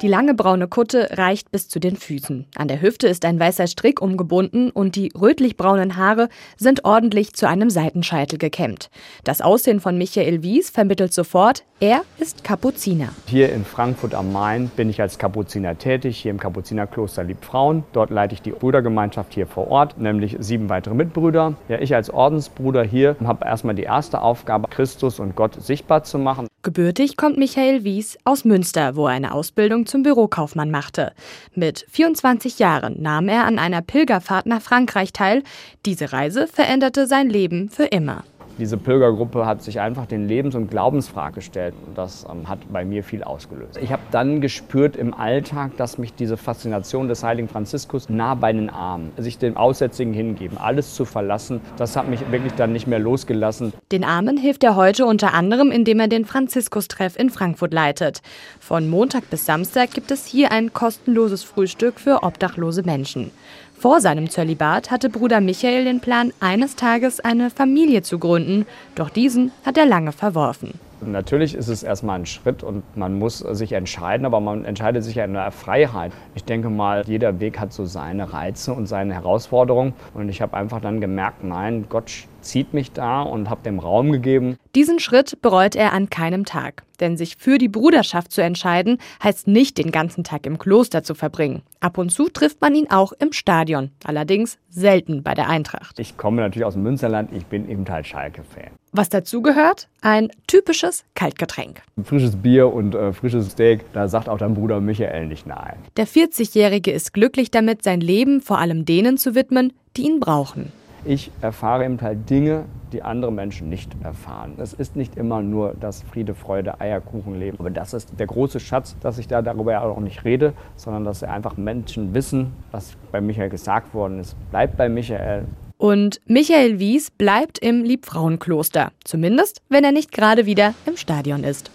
Die lange braune Kutte reicht bis zu den Füßen. An der Hüfte ist ein weißer Strick umgebunden und die rötlich-braunen Haare sind ordentlich zu einem Seitenscheitel gekämmt. Das Aussehen von Michael Wies vermittelt sofort, er ist Kapuziner. Hier in Frankfurt am Main bin ich als Kapuziner tätig, hier im Kapuzinerkloster Liebfrauen. Dort leite ich die Brüdergemeinschaft hier vor Ort, nämlich sieben weitere Mitbrüder. Ja, ich als Ordensbruder hier habe erstmal die erste Aufgabe, Christus und Gott sichtbar zu machen. Gebürtig kommt Michael Wies aus Münster, wo er eine Ausbildung zum Bürokaufmann machte. Mit 24 Jahren nahm er an einer Pilgerfahrt nach Frankreich teil. Diese Reise veränderte sein Leben für immer. Diese Pilgergruppe hat sich einfach den Lebens- und Glaubensfrage gestellt und das ähm, hat bei mir viel ausgelöst. Ich habe dann gespürt im Alltag, dass mich diese Faszination des heiligen Franziskus nah bei den Armen, sich dem Aussätzigen hingeben, alles zu verlassen, das hat mich wirklich dann nicht mehr losgelassen. Den Armen hilft er heute unter anderem, indem er den Franziskus-Treff in Frankfurt leitet. Von Montag bis Samstag gibt es hier ein kostenloses Frühstück für obdachlose Menschen. Vor seinem Zölibat hatte Bruder Michael den Plan, eines Tages eine Familie zu gründen, doch diesen hat er lange verworfen. Natürlich ist es erstmal ein Schritt und man muss sich entscheiden, aber man entscheidet sich ja in der Freiheit. Ich denke mal, jeder Weg hat so seine Reize und seine Herausforderungen und ich habe einfach dann gemerkt, nein, Gott zieht mich da und habe dem Raum gegeben. Diesen Schritt bereut er an keinem Tag. Denn sich für die Bruderschaft zu entscheiden, heißt nicht den ganzen Tag im Kloster zu verbringen. Ab und zu trifft man ihn auch im Stadion, allerdings selten bei der Eintracht. Ich komme natürlich aus dem Münsterland, ich bin eben halt Schalke-Fan. Was dazu gehört? Ein typisches Kaltgetränk. Frisches Bier und äh, frisches Steak, da sagt auch dein Bruder Michael nicht nein. Der 40-Jährige ist glücklich damit, sein Leben vor allem denen zu widmen, die ihn brauchen. Ich erfahre eben halt Dinge, die andere Menschen nicht erfahren. Es ist nicht immer nur das Friede, Freude, Eierkuchenleben. Aber das ist der große Schatz, dass ich da darüber ja auch nicht rede, sondern dass einfach Menschen wissen, was bei Michael gesagt worden ist. Bleibt bei Michael. Und Michael Wies bleibt im Liebfrauenkloster. Zumindest, wenn er nicht gerade wieder im Stadion ist.